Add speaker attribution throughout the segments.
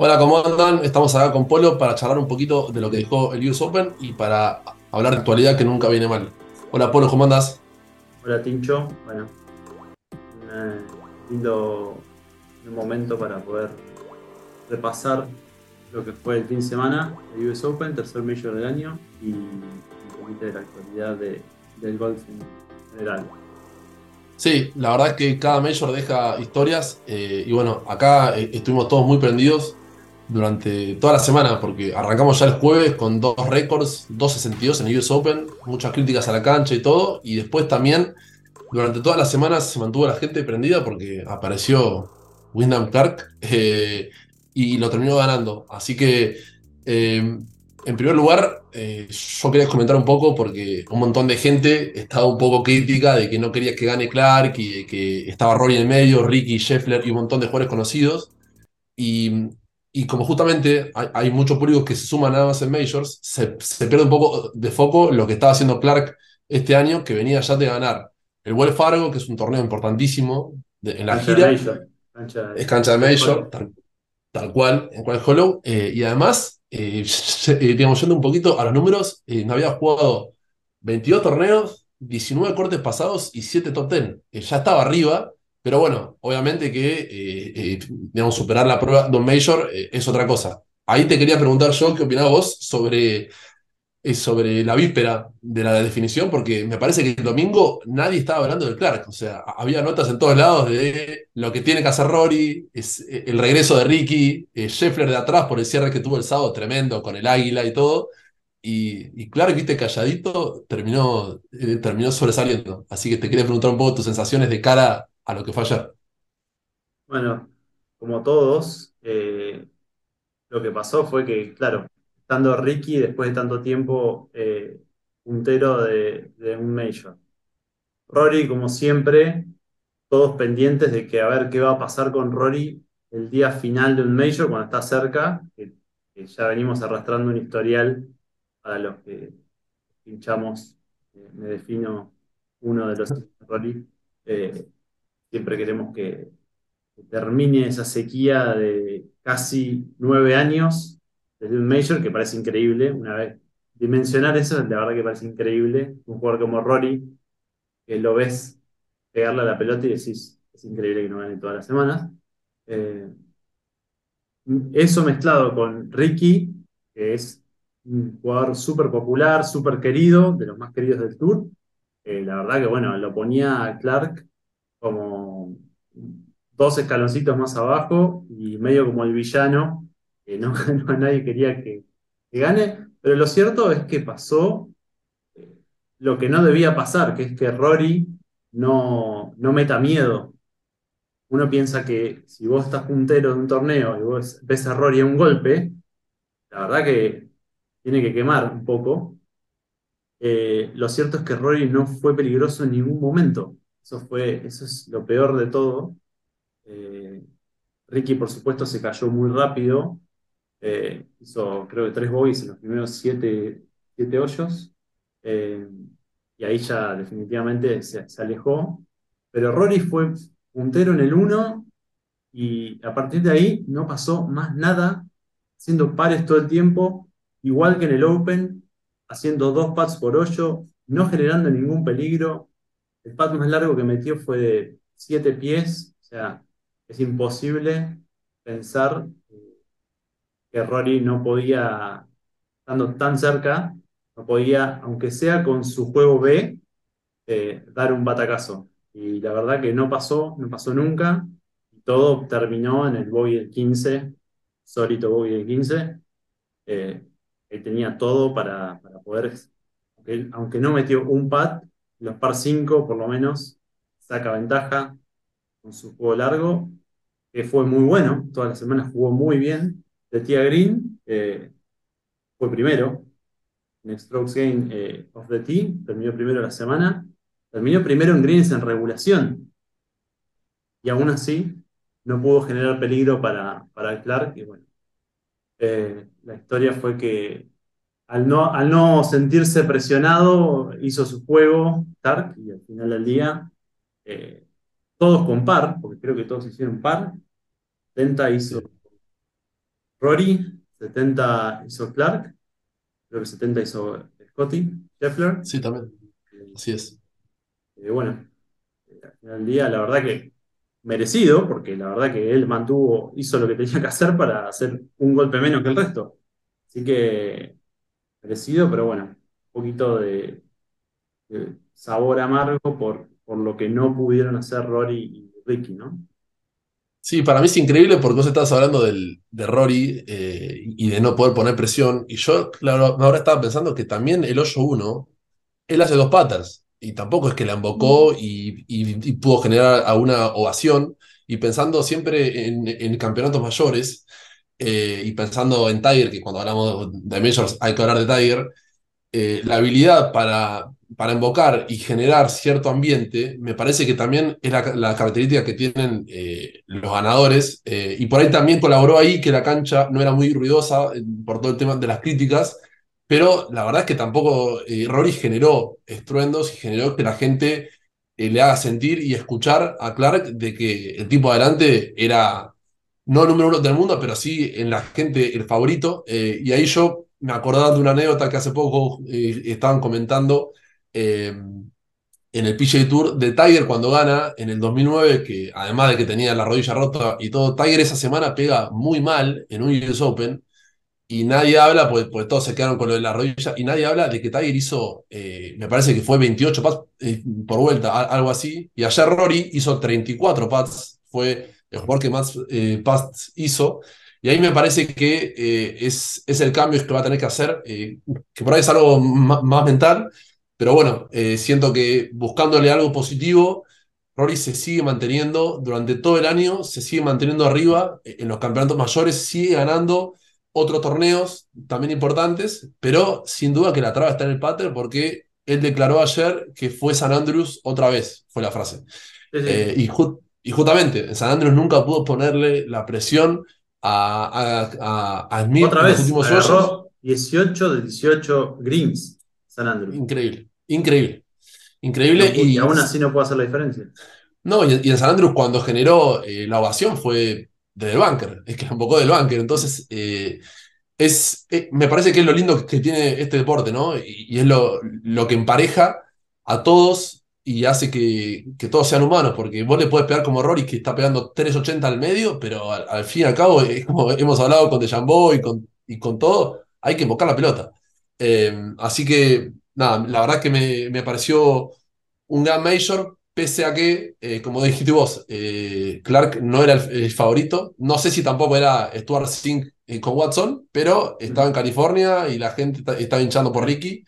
Speaker 1: Hola, ¿cómo andan? Estamos acá con Polo para charlar un poquito de lo que dejó el US Open y para hablar de actualidad que nunca viene mal. Hola, Polo, ¿cómo andas?
Speaker 2: Hola, Tincho. Bueno, un lindo momento para poder repasar lo que fue el fin de semana el US Open, tercer Major del año y un poquito de la actualidad del golf en general.
Speaker 1: Sí, la verdad es que cada Major deja historias eh, y bueno, acá eh, estuvimos todos muy prendidos durante toda la semana, porque arrancamos ya el jueves con dos récords, 2.62 en el US Open, muchas críticas a la cancha y todo, y después también durante todas las semanas se mantuvo la gente prendida porque apareció Wyndham Clark eh, y lo terminó ganando. Así que, eh, en primer lugar, eh, yo quería comentar un poco porque un montón de gente estaba un poco crítica de que no quería que gane Clark y de que estaba Rory en el medio, Ricky, Scheffler y un montón de jugadores conocidos. Y y como justamente hay, muchos públicos que se suman nada más en Majors, se, pierde un poco de foco lo que estaba haciendo Clark este año, que venía ya de ganar el Wells Fargo, que es un torneo importantísimo en la gira. es cancha de Major, tal, cual, en cual Hollow. Eh, y además, eh, eh, digamos, yendo un poquito a los números, no había jugado 22 torneos, 19 cortes pasados y 7 top 10. ya estaba arriba pero bueno, obviamente que eh, eh, superar la prueba de un Major eh, es otra cosa. Ahí te quería preguntar yo qué opinabas vos sobre, sobre la víspera de la definición, porque me parece que el domingo nadie estaba hablando del Clark. O sea, había notas en todos lados de lo que tiene que hacer Rory, es, el regreso de Ricky, Scheffler de atrás por el cierre que tuvo el sábado, tremendo, con el águila y todo. Y, y Clark, viste, calladito, terminó, terminó sobresaliendo. Así que te quería preguntar un poco tus sensaciones de cara a lo que fue ayer.
Speaker 2: Bueno, como todos, eh, lo que pasó fue que, claro, estando Ricky después de tanto tiempo eh, puntero de, un Major. Rory, como siempre, todos pendientes de que a ver qué va a pasar con Rory el día final de un Major, cuando está cerca, que, ya venimos arrastrando un historial para los que pinchamos, eh, me defino uno de los Rory. Siempre queremos que, termine esa sequía de casi nueve años desde un Major, que parece increíble. Una vez dimensionar eso, la verdad que parece increíble. Un jugador como Rory, que lo ves pegarle a la pelota y decís, es increíble que no gane todas las semanas. Eh, eso mezclado con Ricky, que es un jugador súper popular, súper querido, de los más queridos del Tour. Eh, la verdad que, bueno, lo ponía Clark como dos escaloncitos más abajo y medio como el villano, que no, nadie quería que, gane, pero lo cierto es que pasó eh, lo que no debía pasar, que es que Rory no, no meta miedo. Uno piensa que si vos estás puntero de un torneo y vos ves a Rory a un golpe, la verdad que tiene que quemar un poco. Eh, lo cierto es que Rory no fue peligroso en ningún momento. Eso, fue, eso es lo peor de todo. Eh, Ricky, por supuesto, se cayó muy rápido. Eh, hizo, creo que tres bogies en los primeros siete, siete hoyos. Eh, y ahí ya definitivamente se, alejó. Pero Rory fue puntero en el 1 y a partir de ahí no pasó más nada, haciendo pares todo el tiempo, igual que en el Open, haciendo dos pads por hoyo, no generando ningún peligro, el pat más largo que metió fue de 7 pies, o sea, es imposible pensar que Rory no podía, estando tan cerca, no podía, aunque sea con su juego B, eh, dar un batacazo. Y la verdad que no pasó, no pasó nunca. Todo terminó en el bogey del 15, solito bogey del 15. Eh, él tenía todo para, poder, aunque, no metió un pat, los par 5 por lo menos saca ventaja con su juego largo, que fue muy bueno, todas las semanas jugó muy bien. De Tia Green eh, fue primero en Strokes Game eh, of the Team, terminó primero la semana, terminó primero en greens en regulación. Y aún así no pudo generar peligro para, para Clark. Y bueno, eh, la historia fue que al no, sentirse presionado, hizo su juego, Tark, y al final del día, eh, todos con par, porque creo que todos hicieron par. Tenta hizo Rory, 70 hizo Clark, creo que 70 hizo Scotty, Scheffler.
Speaker 1: Sí, también. Así es.
Speaker 2: Eh, bueno, al final del día, la verdad que merecido, porque la verdad que él mantuvo, hizo lo que tenía que hacer para hacer un golpe menos que el resto. Así que merecido, pero bueno, un poquito de, de sabor amargo por, por lo que no pudieron hacer Rory y Ricky, ¿no?
Speaker 1: Sí, para mí es increíble porque vos estás hablando del, de Rory eh, y de no poder poner presión. Y yo, claro, ahora estaba pensando que también el hoyo 1, él hace dos patas. Y tampoco es que la embocó y, y- y pudo generar a una ovación. Y pensando siempre en, en campeonatos mayores eh, y pensando en Tiger, que cuando hablamos de Majors hay que hablar de Tiger, eh, la habilidad para, para invocar y generar cierto ambiente, me parece que también es la, característica que tienen eh, los ganadores, y por ahí también colaboró ahí que la cancha no era muy ruidosa por todo el tema de las críticas, pero la verdad es que tampoco Rory generó estruendos y generó que la gente le haga sentir y escuchar a Clark de que el tipo adelante era no número uno del mundo, pero sí en la gente el favorito. eh, y ahí yo me acordaba de una anécdota que hace poco eh, estaban comentando eh, en el PGA Tour de Tiger cuando gana en el 2009, que además de que tenía la rodilla rota y todo, Tiger esa semana pega muy mal en un US Open. Y nadie habla, pues, pues todos se quedaron con lo de la rodilla, y nadie habla de que Tiger hizo, me parece que fue 28 pats eh, por vuelta, algo así, y ayer Rory hizo 34 pats, fue el jugador que más eh, hizo, y ahí me parece que eh, es, es el cambio que va a tener que hacer, eh, que por ahí es algo más mental, pero bueno, eh, siento que buscándole algo positivo, Rory se sigue manteniendo durante todo el año, se sigue manteniendo arriba eh, en los campeonatos mayores, sigue ganando otros torneos también importantes, pero sin duda que la traba está en el pater porque él declaró ayer que fue San Andrews otra vez, fue la frase.
Speaker 2: Sí, sí.
Speaker 1: Eh, y, ju- y justamente, en San Andrews nunca pudo ponerle la presión a, a, a- a Smith
Speaker 2: Otra
Speaker 1: en los
Speaker 2: vez,
Speaker 1: últimos
Speaker 2: agarró 18 de 18 greens San Andrews.
Speaker 1: Increíble, increíble, increíble.
Speaker 2: y,
Speaker 1: Y,
Speaker 2: aún así no puede hacer la diferencia.
Speaker 1: no, y, y en San Andrews cuando generó eh, la ovación fue desde el bunker, es que la embocó del bunker. Entonces, eh, es, eh, me parece que es lo lindo que tiene este deporte, ¿no? Y, y es lo, lo que empareja a todos y hace que, que todos sean humanos, porque vos le podés pegar como Rory, que está pegando 3.80 al medio, pero al, al fin y al cabo, es como hemos hablado con DeChambeau y con, y con todo, hay que invocar la pelota. Eh, así que, nada, la verdad que me, me pareció un gran Major, pese a que, eh, como dijiste vos, eh, Clark no era el, el favorito. No sé si tampoco era Stuart Sink eh, con Watson, pero estaba en California y la gente estaba hinchando por Ricky.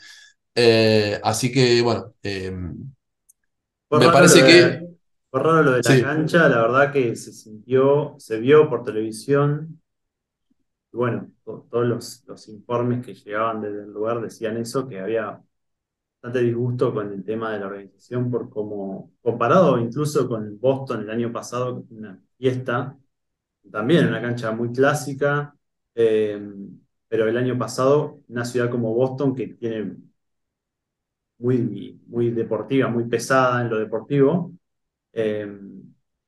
Speaker 1: Así que, bueno, me parece
Speaker 2: lo
Speaker 1: que.
Speaker 2: de- raro lo de la
Speaker 1: Sí.
Speaker 2: cancha, la verdad que se sintió, se vio por televisión. Y bueno, to- todos los, los informes que llegaban desde el lugar decían eso, que había bastante disgusto con el tema de la organización por cómo, comparado incluso con Boston el año pasado, que fue una fiesta, también una cancha muy clásica, eh, pero el año pasado una ciudad como Boston que tiene muy, muy deportiva, muy pesada en lo deportivo, eh,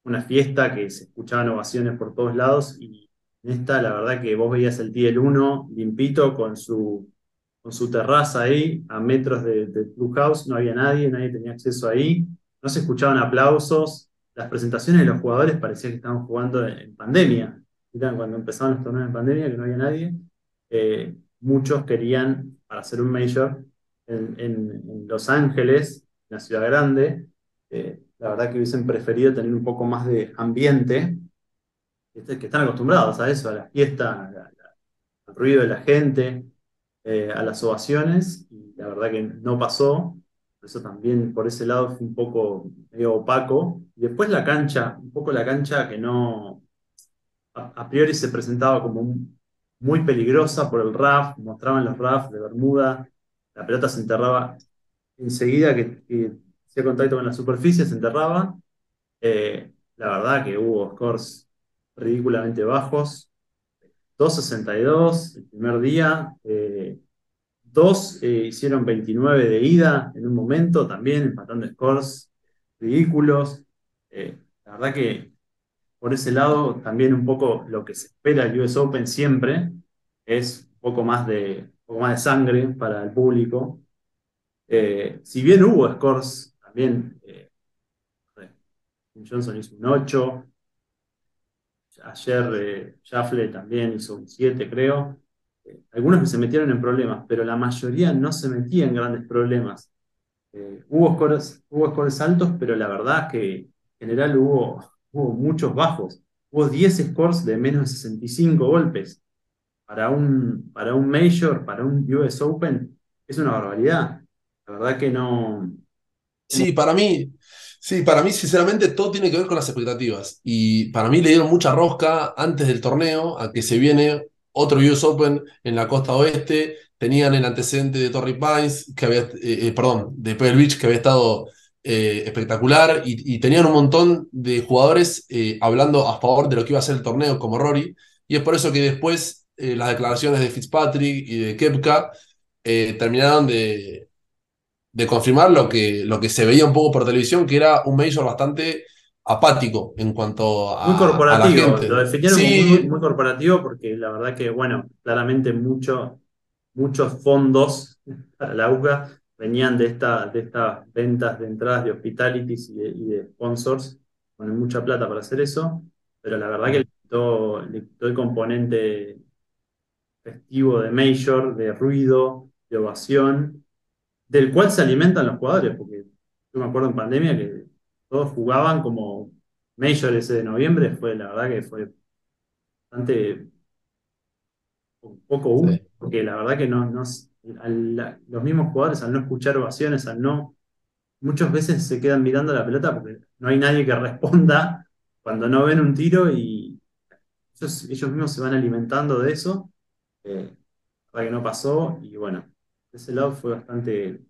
Speaker 2: una fiesta que se escuchaban ovaciones por todos lados y en esta la verdad que vos veías el TL 1 limpito con su, con su terraza ahí a metros de- del clubhouse, no había nadie, nadie tenía acceso ahí, no se escuchaban aplausos, las presentaciones de los jugadores parecía que estaban jugando en, en pandemia, ¿vieron? cuando empezaban los torneos en pandemia que no había nadie, Eh, muchos querían para hacer un major en, Los Ángeles, una ciudad grande, eh, la verdad que hubiesen preferido tener un poco más de ambiente, que están acostumbrados a eso, a la fiesta, la- la- al ruido de la gente, eh, a las ovaciones, y la verdad que no pasó. Por Eso también por ese lado fue un poco medio opaco. Después la cancha, un poco la cancha que no, a, priori se presentaba como muy peligrosa por el RAF, mostraban los RAF de Bermuda, la pelota se enterraba enseguida que, que hacía contacto con la superficie, se enterraba. Eh, la verdad que hubo scores ridículamente bajos. 2.62 el primer día. eh, dos eh, hicieron 29 de ida en un momento también, empatando scores ridículos. La verdad que por ese lado, también un poco lo que se espera del US Open siempre es un poco más de, más de sangre para el público. Eh, si bien hubo scores también, eh, Johnson hizo un 8, ayer eh, Jaffle también hizo un 7, creo. Eh, algunos se metieron en problemas, pero la mayoría no se metía en grandes problemas. hubo, scores, hubo scores altos, pero la verdad es que en general hubo hubo muchos bajos. Hubo 10 scores de menos de 65 golpes. Para un, para un Major, para un US Open, es una barbaridad. La verdad que no.
Speaker 1: Sí, para mí, sí, para mí, sinceramente, todo tiene que ver con las expectativas. Y para mí le dieron mucha rosca antes del torneo a que se viene otro US Open en la costa oeste. Tenían el antecedente de Torrey Pines, que había, eh, eh, perdón, de Pebble Beach, que había estado eh, espectacular y, tenían un montón de jugadores hablando a favor de lo que iba a ser el torneo, como Rory, y es por eso que después eh, las declaraciones de Fitzpatrick y de Kepka terminaron de, de confirmar lo que, lo que se veía un poco por televisión, que era un Major bastante apático en cuanto a,
Speaker 2: muy corporativo, lo definieron muy, corporativo porque la verdad que, bueno, claramente mucho, muchos fondos para la UCA venían de, esta, de estas ventas de entradas de hospitalities y de, sponsors, ponen mucha plata para hacer eso, pero la verdad que le quitó, el componente festivo de major, de ruido, de ovación, del cual se alimentan los jugadores, porque yo me acuerdo en pandemia que todos jugaban como major ese de noviembre, fue la verdad que fue bastante un poco útil, porque la verdad que no, no, los mismos jugadores al no escuchar ovaciones, al no, muchas veces se quedan mirando la pelota porque no hay nadie que responda cuando no ven un tiro y ellos, mismos se van alimentando de eso. Eh, para que no pasó y bueno, ese lado fue bastante...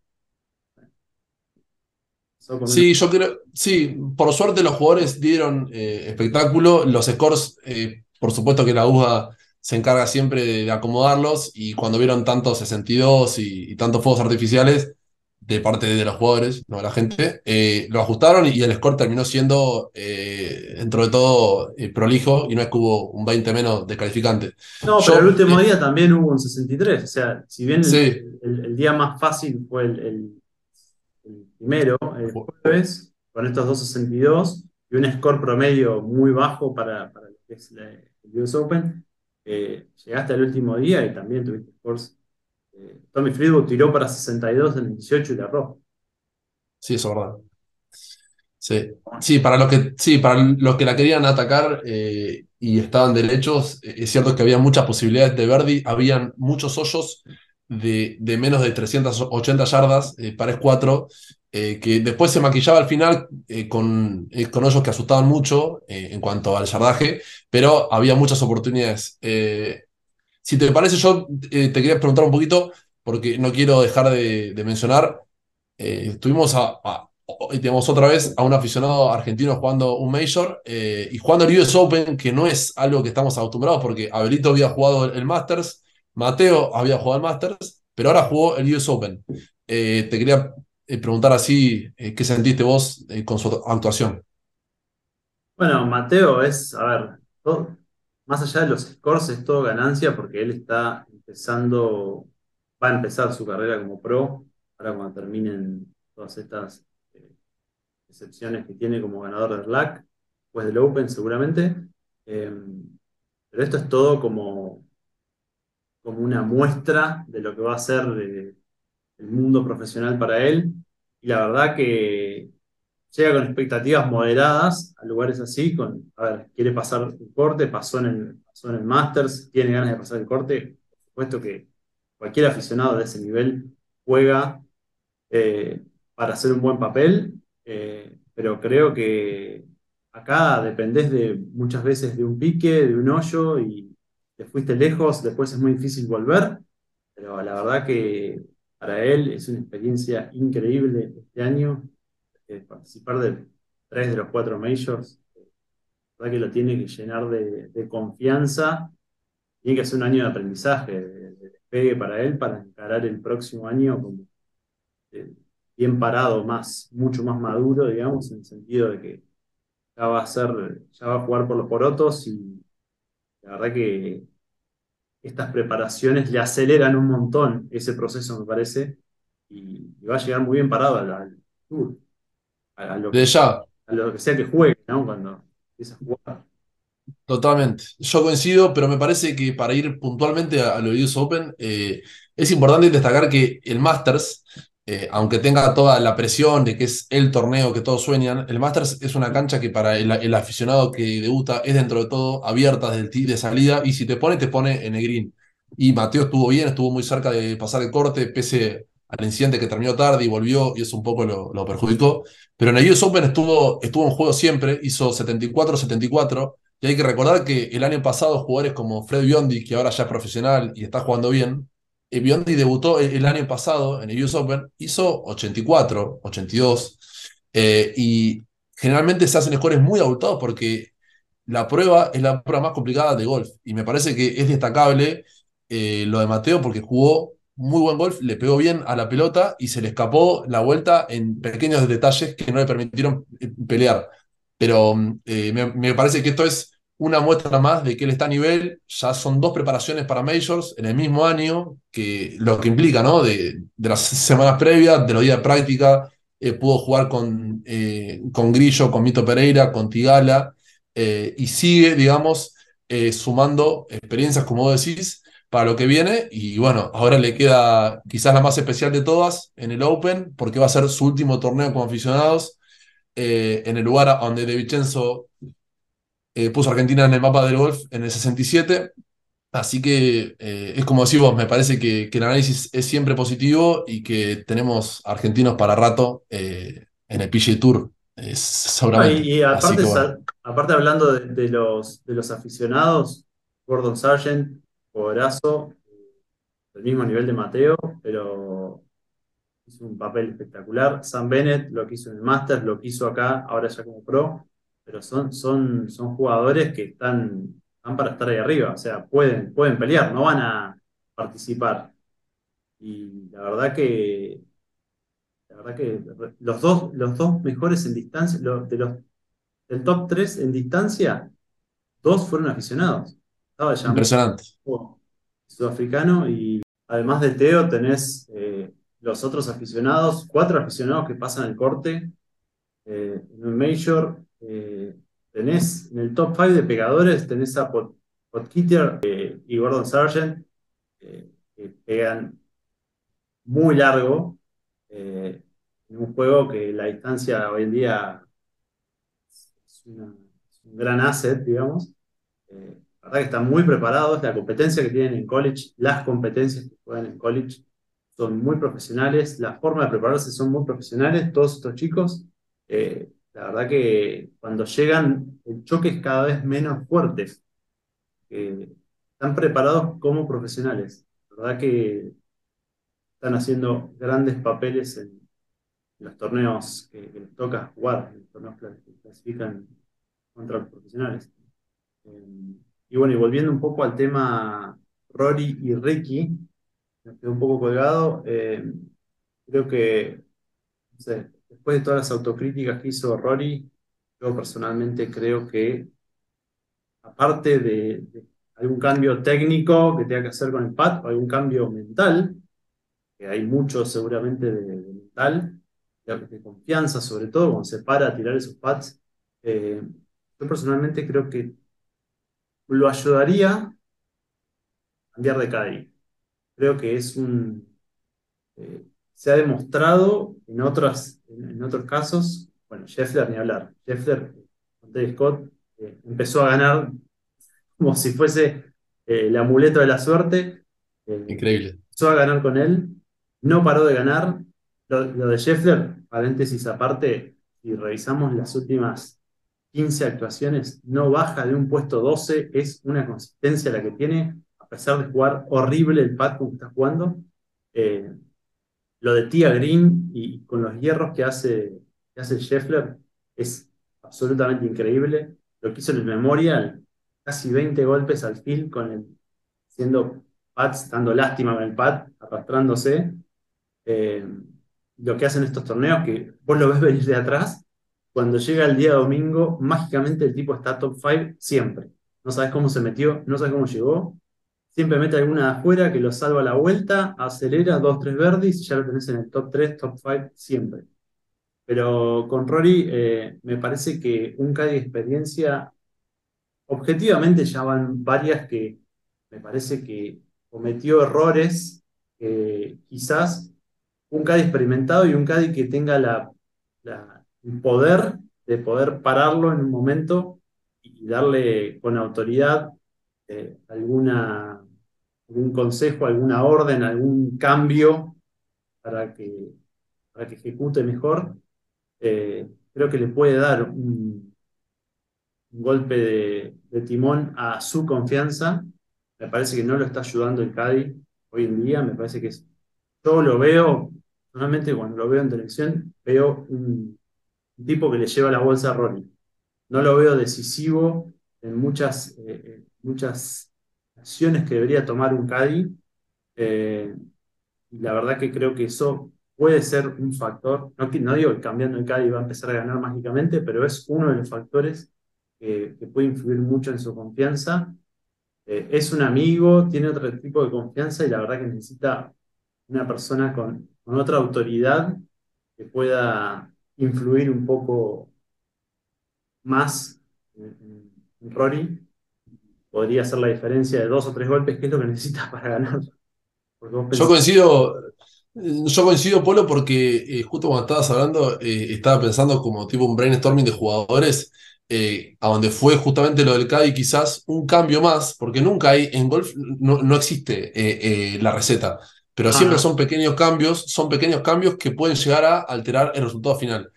Speaker 1: Sí, yo creo, sí, por suerte los jugadores dieron eh, espectáculo, los scores, eh, por supuesto que la UJA se encarga siempre de, acomodarlos y cuando vieron tantos 62 y, y, tantos fuegos artificiales de parte de los jugadores, no de la gente, eh, lo ajustaron y, el score terminó siendo, eh, dentro de todo, eh, prolijo y no es que hubo un 20 menos de calificante.
Speaker 2: No, pero el último día también hubo un 63, o sea, si bien el, día más fácil fue el, primero, el jueves, con estos dos 62 y un score promedio muy bajo para, para lo que es el US Open, llegaste al último día y también tuviste scores. Eh, Tommy Friedwood tiró para 62 en el 18 y le arrojó.
Speaker 1: Sí, eso es verdad. Sí. Sí, para los que, sí, para los que la querían atacar eh, y estaban derechos, es cierto que había muchas posibilidades de Verdi, habían muchos hoyos de, de menos de 380 yardas, para es 4, eh, que después se maquillaba al final eh, con, eh, con hoyos que asustaban mucho en cuanto al yardaje, pero había muchas oportunidades. Si te parece, yo te quería preguntar un poquito, porque no quiero dejar de, mencionar, estuvimos a, digamos, otra vez a un aficionado argentino jugando un Major y jugando el US Open, que no es algo que estamos acostumbrados, porque Abelito había jugado el Masters, Mateo había jugado el Masters, pero ahora jugó el US Open. te quería eh, preguntar así, eh, ¿qué sentiste vos eh, con su actuación?
Speaker 2: Bueno, Mateo es, a ver, más allá de los scores, es todo ganancia porque él está empezando, va a empezar su carrera como pro, ahora cuando terminen todas estas excepciones que tiene como ganador de Black, pues del Open seguramente. Em, pero esto es todo como, como una muestra de lo que va a ser el mundo profesional para él y la verdad que llega con expectativas moderadas a lugares así, con, a ver, quiere pasar un corte, pasó en el, pasó en el Masters, tiene ganas de pasar el corte, por supuesto que cualquier aficionado de ese nivel juega eh, para hacer un buen papel, eh, pero creo que acá dependés de muchas veces de un pique, de un hoyo y te fuiste lejos, después es muy difícil volver, pero la verdad que para él es una experiencia increíble este año. Participar de tres de los cuatro majors, la verdad que lo tiene que llenar de, confianza. Tiene que ser un año de aprendizaje, de, despegue para él, para encarar el próximo año como eh, bien parado, más, mucho más maduro, digamos, en el sentido de que ya va a ser, ya va a jugar por los porotos y la verdad que estas preparaciones le aceleran un montón ese proceso, me parece, y, y va a llegar muy bien parado al, al tour, a, a lo
Speaker 1: De ya,
Speaker 2: a lo que sea que juegue, ¿no? Cuando empieza a jugar.
Speaker 1: Totalmente. Yo coincido, pero me parece que para ir puntualmente a, a lo de US Open, eh, es importante destacar que el Masters, eh, aunque tenga toda la presión de que es el torneo que todos sueñan, el Masters es una cancha que para el, el aficionado que debuta es dentro de todo abierta desde de salida y si te pone, te pone en el green. Y Mateo estuvo bien, estuvo muy cerca de pasar el corte, pese al incidente que terminó tarde y volvió y eso un poco lo, perjudicó. Pero en el US Open estuvo, estuvo en juego siempre, hizo 74-74 y hay que recordar que el año pasado jugadores como Fred Biondi, que ahora ya es profesional y está jugando bien, eh, Biondi debutó el, el año pasado en el US Open, hizo 84, 82, eh, y generalmente se hacen scores muy abultados porque la prueba es la prueba más complicada de golf. Y me parece que es destacable eh, lo de Mateo porque jugó muy buen golf, le pegó bien a la pelota y se le escapó la vuelta en pequeños detalles que no le permitieron eh, pelear. Pero eh, me, parece que esto es una muestra más de que él está a nivel. Ya son dos preparaciones para Majors en el mismo año, que lo que implica, ¿no? De, de las semanas previas, de los días de práctica. eh, pudo jugar con, eh, con Grillo, con Mito Pereira, con Tigala, y sigue, digamos, sumando experiencias, como decís, para lo que viene. Y bueno, ahora le queda quizás la más especial de todas en el Open, porque va a ser su último torneo como aficionados. eh, en el lugar donde De Vincenzo eh, puso a Argentina en el mapa del golf en el 67. Así que eh, es como decís vos, me parece que, que el análisis es siempre positivo y que tenemos argentinos para rato en el PGA Tour, seguramente.
Speaker 2: y, aparte,
Speaker 1: bueno,
Speaker 2: hablando de, de los, de los aficionados, Gordon Sargent, jugadorazo, del mismo nivel de Mateo, pero hizo un papel espectacular. Sam Bennett lo que hizo en el Masters, lo que hizo acá, ahora ya como pro, pero son, son, son jugadores que están, están para estar ahí arriba, o sea, pueden, pueden pelear, no van a participar. Y la verdad que, la verdad que los dos, los dos mejores en distancia, de los, del top 3 en distancia, dos fueron aficionados. Estaba Jamel
Speaker 1: impresionante.
Speaker 2: sudafricano y además de Teo tenés eh, los otros aficionados, cuatro aficionados que pasan el corte eh, en un Major. eh, tenés en el top 5 de pegadores, tenés a Pot, Potgieter, eh, y Gordon Sargent, que pegan muy largo en un juego que la distancia hoy en día es, una- es un gran asset, digamos. La verdad que están muy preparados, la competencia que tienen en college, las competencias que juegan en college son muy profesionales, la forma de prepararse son muy profesionales, todos estos chicos. Eh, la verdad que cuando llegan el choque es cada vez menos fuerte. Eh, están preparados como profesionales. La verdad que están haciendo grandes papeles en los torneos que, les toca jugar, en los torneos que clasifican contra los profesionales. Eh, y bueno, y volviendo un poco al tema Rory y Ricky, me quedé un poco colgado. eh, creo que, no sé, después de todas las autocríticas que hizo Rory, yo personalmente creo que, aparte de, de algún cambio técnico que tenga que hacer con el pad, o algún cambio mental, que hay mucho seguramente de, mental, de, de confianza, sobre todo cuando se para a tirar esos pads, eh, yo personalmente creo que lo ayudaría a cambiar de caddy. Creo que es un... eh, se ha demostrado en otras, en, en otros casos, bueno, Scheffler ni hablar. Scheffler, con Scott, eh, empezó a ganar como si fuese eh, el amuleto de la suerte. eh,
Speaker 1: Increíble.
Speaker 2: empezó a ganar con él, no paró de ganar. Lo, lo de Scheffler, paréntesis aparte, si revisamos las últimas 15 actuaciones, no baja de un puesto 12, es una consistencia la que tiene, a pesar de jugar horrible el pad como está jugando. Eh, lo de Tia Green y con los hierros que hace, que hace Scheffler es absolutamente increíble. Lo que hizo en el Memorial, casi 20 golpes al fil con el, siendo pads, dando lástima con el pad, arrastrándose. Eh, lo que hacen estos torneos, que vos lo ves venir de atrás cuando llega el día domingo, mágicamente el tipo está top 5 siempre. No sabes cómo se metió, no sabes cómo llegó. Siempre mete alguna de afuera que lo salva a la vuelta, acelera, dos, tres verdis, ya lo tenés en el top 3, top 5 siempre. Pero con Rory eh, me parece que un Caddy experiencia, objetivamente ya van varias que me parece que cometió errores, quizás un Caddy experimentado y un Caddy que tenga la, el poder de poder pararlo en un momento y darle con autoridad eh, alguna, algún consejo, alguna orden, algún cambio para que, para que ejecute mejor. Eh, creo que le puede dar un, golpe de, timón a su confianza. Me parece que no lo está ayudando el Cádiz hoy en día. Me parece que yo lo veo, normalmente cuando lo veo en televisión, veo un, tipo que le lleva la bolsa a Ronnie. No lo veo decisivo en muchas, eh, muchas acciones que debería tomar un. Eh, y la verdad que creo que eso puede ser un factor, no, no digo que cambiando el Cádiz va a empezar a ganar mágicamente, pero es uno de los factores que, puede influir mucho en su confianza. Eh, es un amigo, tiene otro tipo de confianza y la verdad que necesita una persona con, otra autoridad que pueda influir un poco más en, Rory. Podría hacer la diferencia de dos o tres golpes, que es lo que necesita para ganar.
Speaker 1: Yo coincido, yo coincido, Polo, porque eh, justo cuando estabas hablando, eh, estaba pensando como tipo un brainstorming de jugadores, eh, a donde fue justamente lo del CADI, quizás un cambio más, porque nunca hay, en golf no, existe la receta, pero siempre son pequeños cambios, son pequeños cambios que pueden llegar a alterar el resultado final.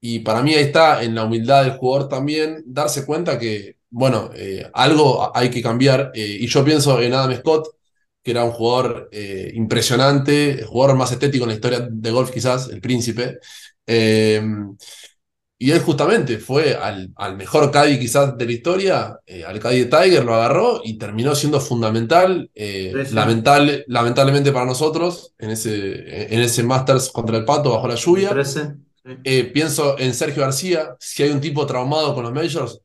Speaker 1: Y para mí ahí está, en la humildad del jugador también, darse cuenta que, bueno, algo hay que cambiar. y yo pienso en Adam Scott, que era un jugador eh, impresionante, el jugador más estético en la historia de golf quizás, el príncipe. Eh, y él justamente fue al, mejor Caddy quizás de la historia, eh, al Caddy de Tiger, lo agarró y terminó siendo fundamental, lamentable, lamentablemente para nosotros, en ese, en ese Masters contra el Pato bajo la lluvia. pienso en Sergio García, si hay un tipo traumado con los Majors,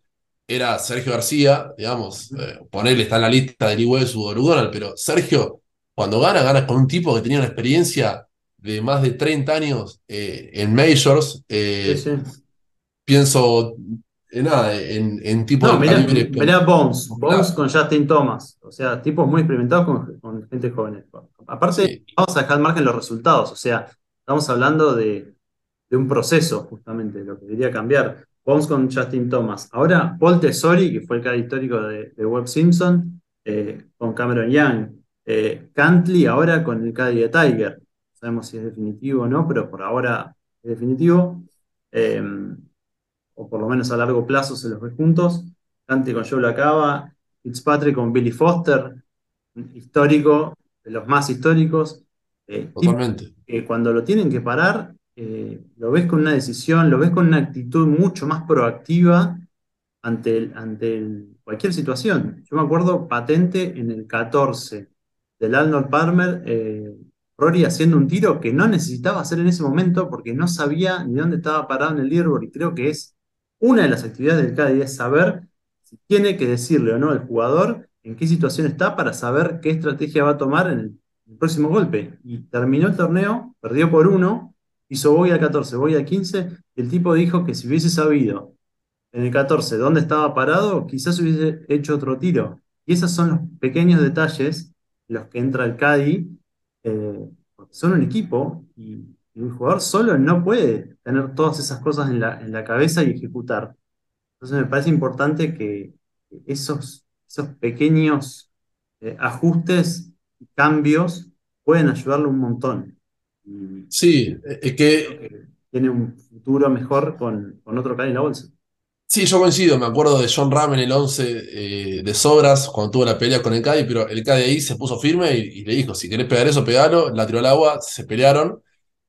Speaker 1: era Sergio García, digamos, eh, ponerle está en la lista del IWS o Donald, pero Sergio, cuando gana, gana con un tipo que tenía una experiencia de más de 30 años eh, en Majors. Eh, pienso en nada, en, en tipo
Speaker 2: de mirá, Bones, Bones con Justin Thomas, o sea, tipos muy experimentados con, gente joven. Aparte, vamos a dejar al margen los resultados, o sea, estamos hablando de, de un proceso, justamente, lo que quería cambiar. Vamos con Justin Thomas. Ahora, Paul Tesori, que fue el caso histórico de, Webb Simpson, eh, con Cameron Young. Eh, Cantley ahora con el Caddy de Tiger. No sabemos si es definitivo o no, pero por ahora es definitivo. Eh, o por lo menos a largo plazo se los ve juntos. Cantley con Joe Lacaba, Fitzpatrick con Billy Foster, histórico, de los más históricos.
Speaker 1: Totalmente.
Speaker 2: cuando lo tienen que parar, eh, lo ves con una decisión, lo ves con una actitud mucho más proactiva ante, ante cualquier situación. Yo me acuerdo patente en el 14 del Arnold Palmer, eh, Rory haciendo un tiro que no necesitaba hacer en ese momento porque no sabía ni dónde estaba parado en el leaderboard y creo que es una de las actividades del día es saber si tiene que decirle o no al jugador en qué situación está para saber qué estrategia va a tomar en el, próximo golpe. Y terminó el torneo, perdió por uno, hizo voy al 14, voy al 15, y el tipo dijo que si hubiese sabido en el 14 dónde estaba parado, quizás hubiese hecho otro tiro. Y esos son los pequeños detalles los que entra el Cadi, eh, porque son un equipo y, un jugador solo no puede tener todas esas cosas en la, en la cabeza y ejecutar. Entonces me parece importante que esos, esos pequeños eh, ajustes y cambios pueden ayudarle un montón.
Speaker 1: Sí, es que...
Speaker 2: Tiene un futuro mejor con, con otro Caddy en la bolsa.
Speaker 1: Sí, yo coincido, me acuerdo de John Ram en el 11 eh, de Sobras, cuando tuvo la pelea con el Caddy, pero el Caddy ahí se puso firme y, le dijo, si querés pegar eso, pegalo, la tiró al agua, se pelearon,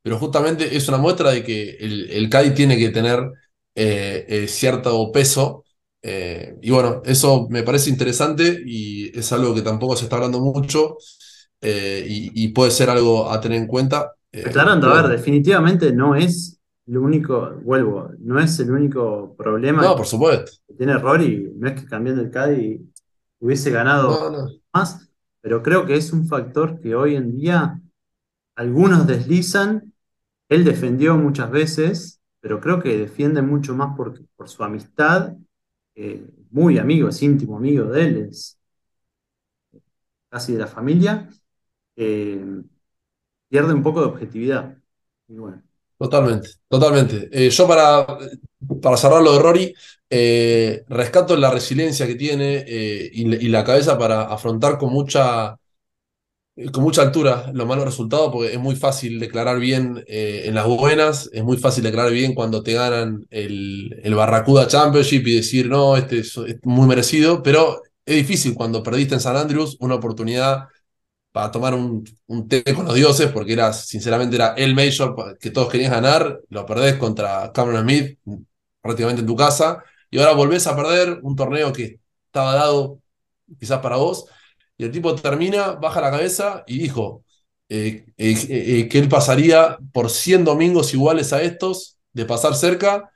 Speaker 1: pero justamente es una muestra de que el, el Caddy tiene que tener eh, eh, cierto peso, y bueno, eso me parece interesante y es algo que tampoco se está hablando mucho, y, y puede ser algo a tener en cuenta.
Speaker 2: Aclarando, a ver, definitivamente no es el único, vuelvo, no es el único problema
Speaker 1: No, por supuesto.
Speaker 2: que tiene Rory, no es que cambiando el Caddy hubiese ganado
Speaker 1: No, no.
Speaker 2: más, pero creo que es un factor que hoy en día algunos deslizan. Él defendió muchas veces, pero creo que defiende mucho más por, su amistad. muy amigo, es íntimo amigo de él, es casi de la familia. pierde un poco de objetividad. Y bueno,
Speaker 1: Totalmente, totalmente. Eh, yo para, para cerrar lo de Rory, eh, rescato la resiliencia que tiene eh, y la cabeza para afrontar con mucha, con mucha altura los malos resultados, porque es muy fácil declarar bien eh, en las buenas, es muy fácil declarar bien cuando te ganan el, el Barracuda Championship y decir, no, este es, muy merecido, pero es difícil cuando perdiste en San Andrews una oportunidad para tomar un, un té con los dioses, porque era, sinceramente, era el Major que todos querían ganar, lo perdés contra Cameron Smith prácticamente en tu casa, y ahora volvés a perder un torneo que estaba dado quizás para vos, y el tipo termina, baja la cabeza y dijo eh, eh, eh, que él pasaría por 100 domingos iguales a estos, de pasar cerca,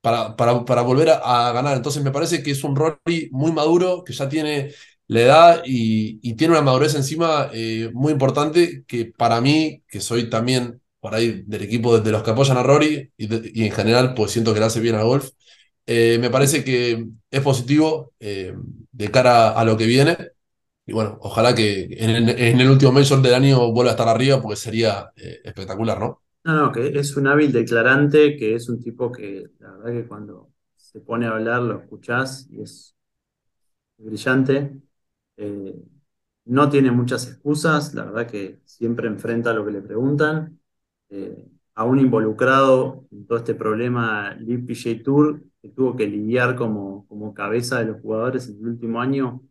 Speaker 1: para, para, para volver a, ganar. Entonces me parece que es un Rory muy maduro, que ya tiene la edad y, tiene una madurez encima muy importante que para mí, que soy también por ahí del equipo de, los que apoyan a Rory y, y en general pues siento que le hace bien al golf, me parece que es positivo de cara a lo que viene y bueno, ojalá que en el, en el último Major del año vuelva a estar arriba porque sería eh, espectacular, ¿no?
Speaker 2: no, no, que es un hábil declarante, que es un tipo que la verdad que cuando se pone a hablar lo escuchás y es brillante. Eh, no tiene muchas excusas, la verdad que siempre enfrenta lo que le preguntan. Eh, aún involucrado en todo este problema League PGA Tour, que tuvo que lidiar como, como cabeza de los jugadores en el último año,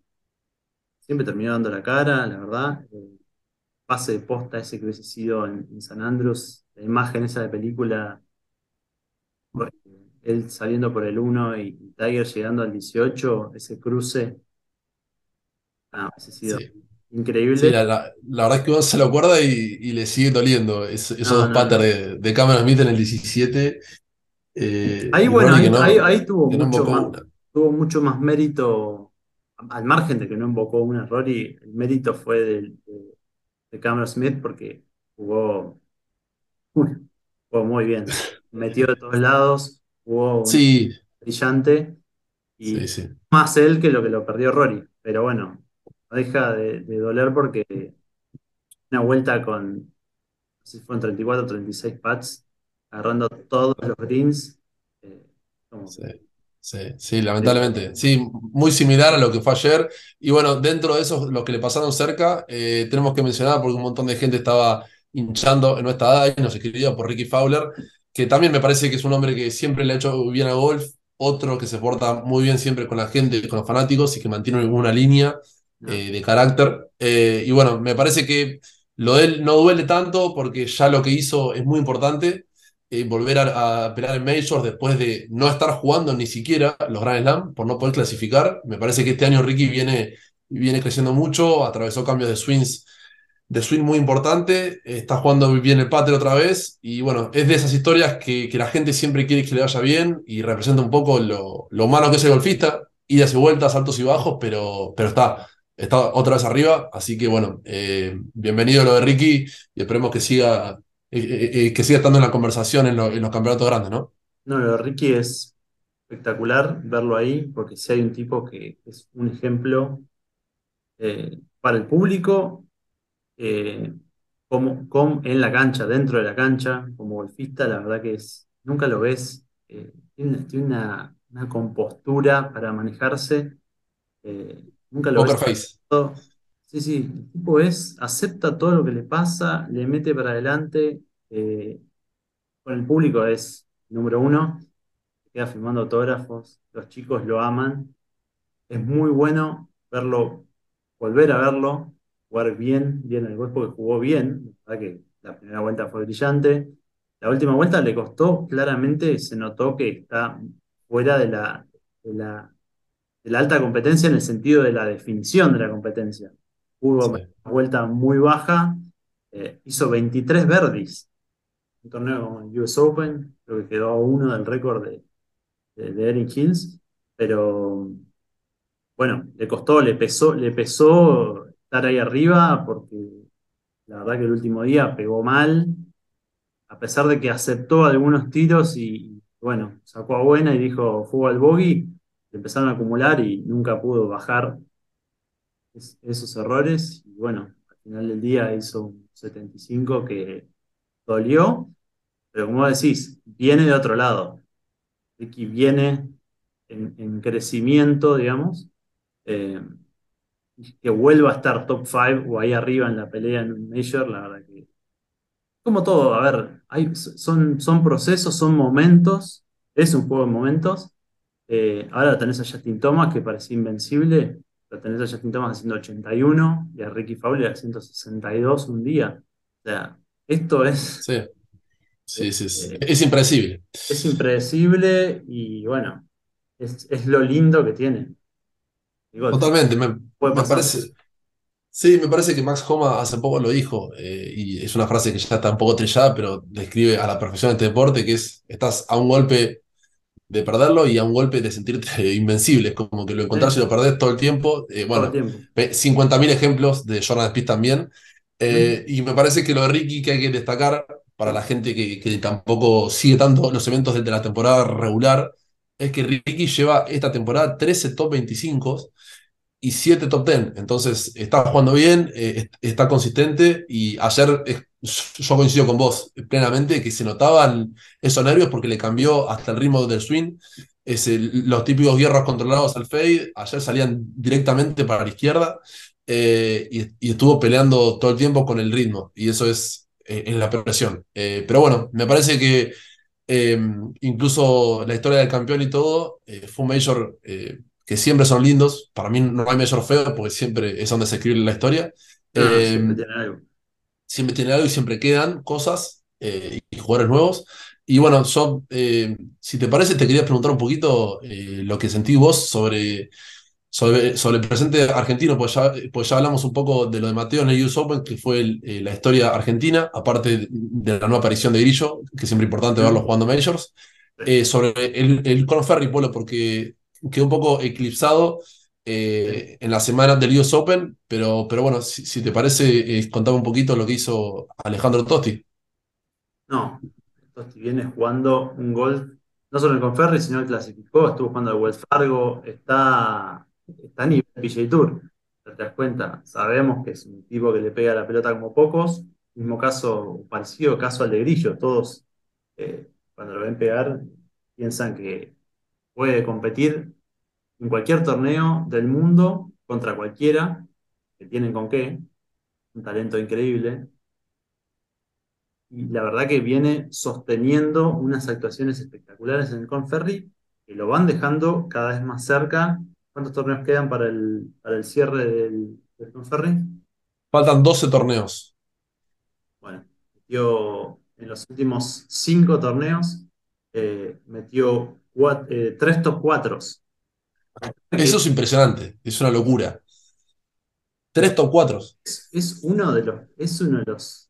Speaker 2: siempre terminó dando la cara, la verdad. Eh, pase de posta ese que hubiese sido en, en San Andrews, la imagen esa de película, él saliendo por el 1 y, y Tiger llegando al 18, ese cruce, ah, hubiese sido
Speaker 1: Sí.
Speaker 2: increíble.
Speaker 1: Sí, la, la- la verdad es que uno se lo acuerda y, y le sigue doliendo es- esos
Speaker 2: No,
Speaker 1: dos
Speaker 2: no,
Speaker 1: de, de Cameron Smith en el 17 eh,
Speaker 2: Ahí, bueno, ahí, mucho más, tuvo mucho más mérito, al margen de que no invocó un error, y el mérito fue de, de Cameron Smith porque jugó, jugó muy bien. Metió de todos lados, jugó
Speaker 1: Sí,
Speaker 2: brillante,
Speaker 1: sí,
Speaker 2: y
Speaker 1: sí.
Speaker 2: más él que lo que lo perdió Rory. Pero bueno, no deja de, de doler porque una vuelta con, no sé si fueron 34 o 36 pats, agarrando todos los greens. eh, como
Speaker 1: Sí, lamentablemente. Sí, muy similar a lo que fue ayer. Y bueno, dentro de esos, los que le pasaron cerca, eh, tenemos que mencionar, porque un montón de gente estaba hinchando en nuestra edad y nos escribía por Ricky Fowler, que también me parece que es un hombre que siempre le ha hecho bien a golf, otro que se porta muy bien siempre con la gente, con los fanáticos y que mantiene una línea eh, de carácter. Eh, y bueno, me parece que lo de él no duele tanto porque ya lo que hizo es muy importante. Eh, volver a, a pelear en Majors después de no estar jugando ni siquiera los Grand Slam por no poder clasificar. Me parece que este año Ricky viene, viene creciendo mucho, atravesó cambios de swings de swing muy importante, está jugando bien el pater otra vez y bueno, es de esas historias que, que la gente siempre quiere que le vaya bien y representa un poco lo, lo malo que es el golfista, idas y vueltas, altos y bajos, pero, pero está, está otra vez arriba, así que bueno, eh, bienvenido lo de Ricky y esperemos que siga, eh, que siga estando en la conversación en, lo- en los campeonatos grandes, ¿no?
Speaker 2: No, lo de Ricky es espectacular verlo ahí, porque si hay un tipo que es un ejemplo eh, para el público, eh, como, como en la cancha, dentro de la cancha, como golfista, la verdad que es, nunca lo ves, eh, tiene, una, tiene una- una compostura para manejarse, nunca lo ves
Speaker 1: Poker face.
Speaker 2: todo. Sí, sí, el tipo es, acepta todo lo que le pasa, le mete para adelante, eh, con el público es número uno, queda firmando autógrafos, los chicos lo aman, es muy bueno verlo, volver a verlo, jugar bien, bien el golf porque jugó bien, la verdad que la primera vuelta fue brillante, la última vuelta le costó, claramente se notó que está fuera la, de la, de la alta competencia en el sentido de la definición de la competencia. Hubo
Speaker 1: Sí.
Speaker 2: una vuelta muy baja, eh, hizo 23 birdies, un torneo como el US Open, creo que quedó a uno del récord de, de, de Eric Hills, pero bueno, le costó, le pesó, le pesó estar ahí arriba porque la verdad que el último día pegó mal, a pesar de que aceptó algunos tiros y bueno, sacó a buena y dijo fuego al bogey, empezaron a acumular y nunca pudo bajar es- esos errores y bueno, al final del día hizo un 75 que dolió, pero como decís, viene de otro lado. Ricky viene en, en crecimiento, digamos, eh, que vuelva a estar top 5 o ahí arriba en la pelea en un Major, la verdad que. Como todo, a ver, hay, son, son procesos, son momentos, es un juego de momentos. Eh, ahora tenés a Justin Thomas que parecía invencible, lo tenés a Justin Thomas haciendo 81 y a Ricky Fowler haciendo 62 un día. O sea, esto es,
Speaker 1: Sí, sí, sí. Es,
Speaker 2: eh,
Speaker 1: es impredecible.
Speaker 2: es impredecible y bueno, es, es lo lindo que tiene. Digo,
Speaker 1: Totalmente. Me,
Speaker 2: puede
Speaker 1: me parece. Sí, me parece que Max Homa hace poco lo dijo, eh, y es una frase que ya está un poco trillada, pero describe a la perfección este deporte, que es, estás a un golpe de perderlo y a un golpe de sentirte invencible, es como que lo encontrás y lo perdés todo el tiempo. Eh, bueno,
Speaker 2: tiempo.
Speaker 1: pe- 50.000 ejemplos de Jordan Speed también, Eh, y me parece que lo de Ricky que hay que destacar para la gente que, que tampoco sigue tanto los eventos desde la temporada regular, es que Ricky lleva esta temporada 13 top 25 y 7 top 10. Entonces está jugando bien, eh, est- está consistente y ayer eh, yo coincido con vos plenamente que se notaban esos nervios porque le cambió hasta el ritmo del swing. Es el- los típicos hierros controlados al fade, ayer salían directamente para la izquierda eh, y, y estuvo peleando todo el tiempo con el ritmo y eso es, eh, es la presión. Eh, pero bueno, me parece que eh, incluso la historia del campeón y todo, eh, fue un Major que siempre son lindos. Para mí no hay Major feo porque siempre es donde se escribe la historia.
Speaker 2: No,
Speaker 1: Eh,
Speaker 2: siempre tiene algo.
Speaker 1: y siempre quedan cosas eh, y jugadores nuevos. Y bueno, yo, eh, si te parece, te quería preguntar un poquito eh, lo que sentí vos sobre, sobre, sobre el presente argentino, pues ya, pues ya hablamos un poco de lo de Mateo en el US Open, que fue eh, la historia argentina, aparte de la nueva aparición de Grillo, que es siempre importante verlo jugando Majors. Sobre el, el Polo, porque quedó un poco eclipsado eh, en la semana del US Open, pero, pero bueno, si, si te parece, eh, contame un poquito lo que hizo Alejandro Tosti.
Speaker 2: No, Tosti viene jugando un golf, no solo en Conferri, sino que clasificó, estuvo jugando de Wells Fargo, está, está a nivel PGA Tour. ¿Te das cuenta? Sabemos que es un tipo que le pega la pelota como pocos. Mismo caso, parecido caso al de Grillo. Todos, eh, cuando lo ven pegar, piensan que puede competir en cualquier torneo del mundo contra cualquiera, que tienen con qué, un talento increíble. Y la verdad que viene sosteniendo unas actuaciones espectaculares en el Conferri, que lo van dejando cada vez más cerca. ¿Cuántos torneos quedan para el, para el cierre del, del Conferri?
Speaker 1: Faltan 12 torneos.
Speaker 2: Bueno, metió en los últimos cinco torneos, eh, metió cuat- eh, tres top cuatros.
Speaker 1: Eso es impresionante, es una locura. Tres top 4.
Speaker 2: Es, uno de los, es uno de los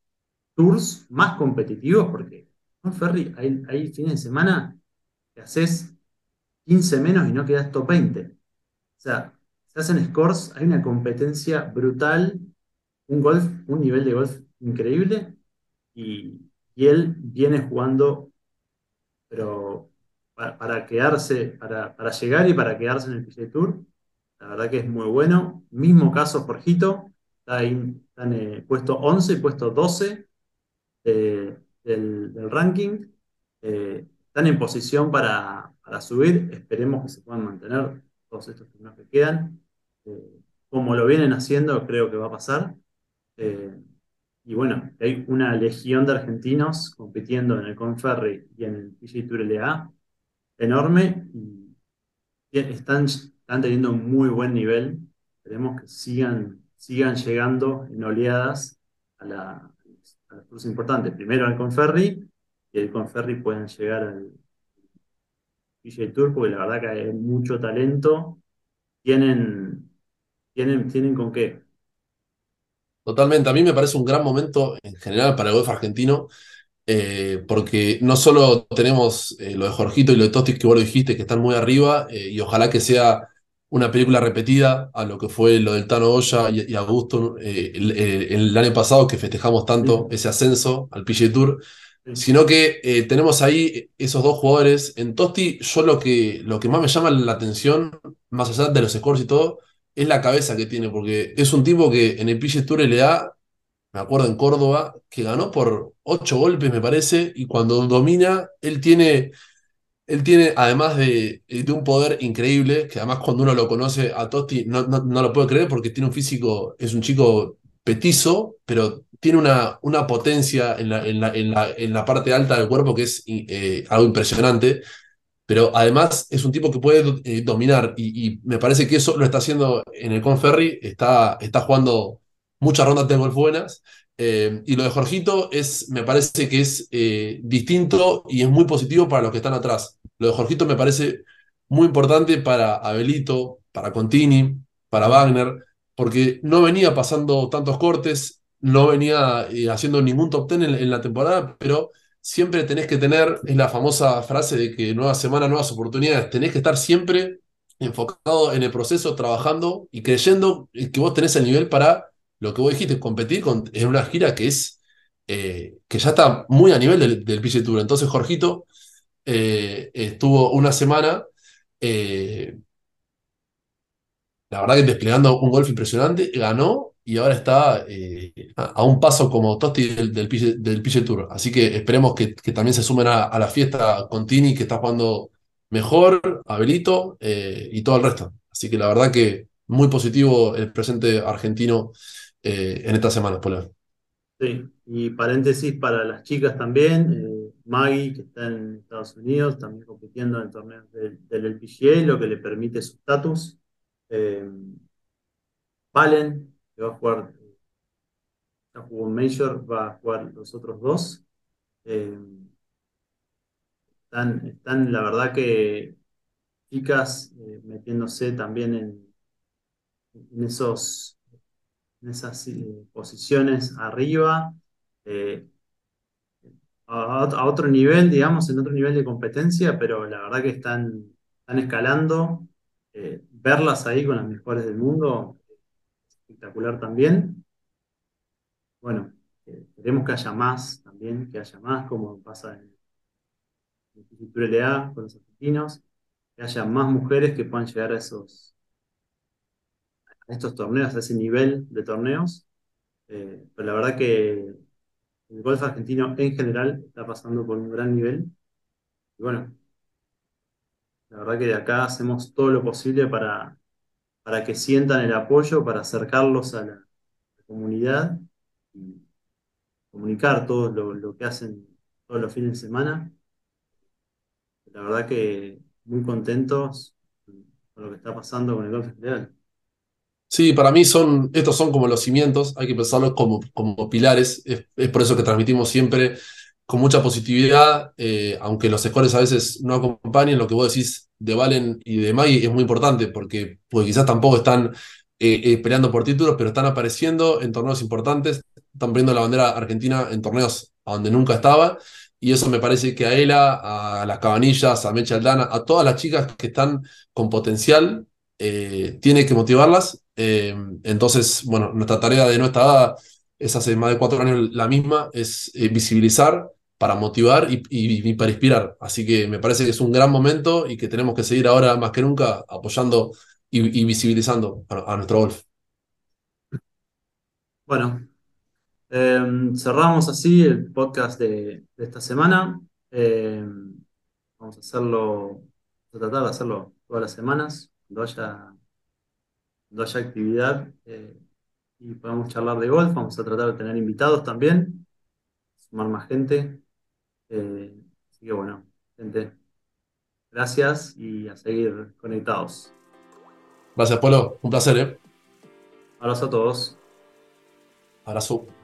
Speaker 2: tours más competitivos porque con Ferry hay, hay fines de semana que haces 15 menos y no quedas top 20. O sea, se hacen scores, hay una competencia brutal, un golf, un nivel de golf increíble y, y él viene jugando, pero para, quedarse, para, para llegar y para quedarse en el PGA Tour, la verdad que es muy bueno. Mismo caso Jorgito, está ahí, eh, puesto 11 y puesto 12 eh, del, ranking. Eh, están en posición para, para subir, esperemos que se puedan mantener todos estos torneos que quedan. Como lo vienen haciendo, creo que va a pasar. Y bueno, hay una legión de argentinos compitiendo en el Conferri y en el PGA Tour LA enorme y están, están teniendo un muy buen nivel. Esperemos que sigan, sigan llegando en oleadas a, la, a los importantes. Primero al Conferri y el Conferri puedan llegar al PGA Tour porque la verdad que hay mucho talento. Tienen, tienen, tienen con qué.
Speaker 1: Totalmente, a mí me parece un gran momento en general para el golf argentino. Eh, porque no solo tenemos eh, lo de Jorgito y lo de Tosti que vos lo dijiste, que están muy arriba, eh, y ojalá que sea una película repetida a lo que fue lo del Tano Goya y, y Augusto el, el, año pasado, que festejamos tanto ese ascenso al PGA Tour, sino que tenemos ahí esos dos jugadores. En Tosti, yo lo que, lo que más me llama la atención, más allá de los scores y todo, es la cabeza que tiene, porque es un tipo que en el PGA Tour le da me acuerdo en Córdoba, que ganó por ocho golpes, me parece, y cuando domina, él tiene, él tiene además de, de un poder increíble, que además cuando uno lo conoce a Totti no, no, lo puede creer porque tiene un físico, es un chico petizo, pero tiene una, una potencia en la, en, la, en, la, en la parte alta del cuerpo que es eh, algo impresionante pero además es un tipo que puede eh, dominar y, me parece que eso lo está haciendo en el Conferry, está, está jugando muchas rondas de buenas. Eh, y lo de Jorgito es, me parece que es eh, distinto y es muy positivo para los que están atrás. Lo de Jorgito me parece muy importante para Abelito, para Contini, para Wagner, porque no venía pasando tantos cortes, no venía eh, haciendo ningún top ten en, la temporada, pero siempre tenés que tener, es la famosa frase de que nueva semana, nuevas oportunidades, tenés que estar siempre enfocado en el proceso, trabajando y creyendo que vos tenés el nivel para lo que vos dijiste, competir con, en una gira que es eh, que ya está muy a nivel del, del Tour. Entonces, Jorgito eh, estuvo una semana, eh, la verdad que desplegando un golf impresionante, ganó y ahora está a, un paso como Tosti del, del, Tour. Así que esperemos que, también se sumen a, la fiesta con Tini, que está jugando mejor, Abelito y todo el resto. Así que la verdad que muy positivo el presente argentino eh, en esta semana, Polar.
Speaker 2: Sí, y paréntesis para las chicas también, eh, Maggie, que está en Estados Unidos, también compitiendo en torneos del, del LPGA, lo que le permite su estatus. Eh, Valen, que va a jugar, ya jugó un Major, va a jugar los otros dos. están, están, la verdad que chicas metiéndose también en esos en esas eh, posiciones arriba, eh, a, otro nivel, digamos, en otro nivel de competencia, pero la verdad que están, están escalando. Eh, verlas ahí con las mejores del mundo, espectacular también. Bueno, queremos que haya más también, que haya más, como pasa en el LA con los argentinos, que haya más mujeres que puedan llegar a esos, estos torneos, a ese nivel de torneos. Eh, pero la verdad que el golf argentino en general está pasando por un gran nivel. Y bueno, la verdad que de acá hacemos todo lo posible para, para que sientan el apoyo, para acercarlos a la, comunidad y comunicar todo lo, lo, que hacen todos los fines de semana. La verdad que muy contentos con lo que está pasando con el golf en general.
Speaker 1: Sí, para mí son, estos son como los cimientos, hay que pensarlos como, como pilares, es, por eso que transmitimos siempre con mucha positividad, eh, aunque los scores a veces no acompañen, lo que vos decís de Valen y de Maggie es muy importante, porque pues, quizás tampoco están eh, eh, peleando por títulos, pero están apareciendo en torneos importantes, están poniendo la bandera argentina en torneos a donde nunca estaba, y eso me parece que a Ela, a las Cabanillas, a Mecha Aldana, a todas las chicas que están con potencial, tiene que motivarlas eh, entonces, bueno, nuestra tarea de nuestra edad es hace más de cuatro años la misma, es eh, visibilizar para motivar y, para inspirar. Así que me parece que es un gran momento y que tenemos que seguir ahora más que nunca apoyando y, visibilizando a, nuestro golf.
Speaker 2: Bueno, em, cerramos así el podcast de, esta semana. Em, vamos a hacerlo, a tratar de hacerlo todas las semanas, cuando haya cuando haya actividad eh, y podamos charlar de golf. Vamos a tratar de tener invitados también, sumar más gente. Eh, así que bueno, gente, gracias y a seguir conectados.
Speaker 1: Gracias, Polo. Un placer, ¿eh?
Speaker 2: Abrazo a todos.
Speaker 1: Abrazo.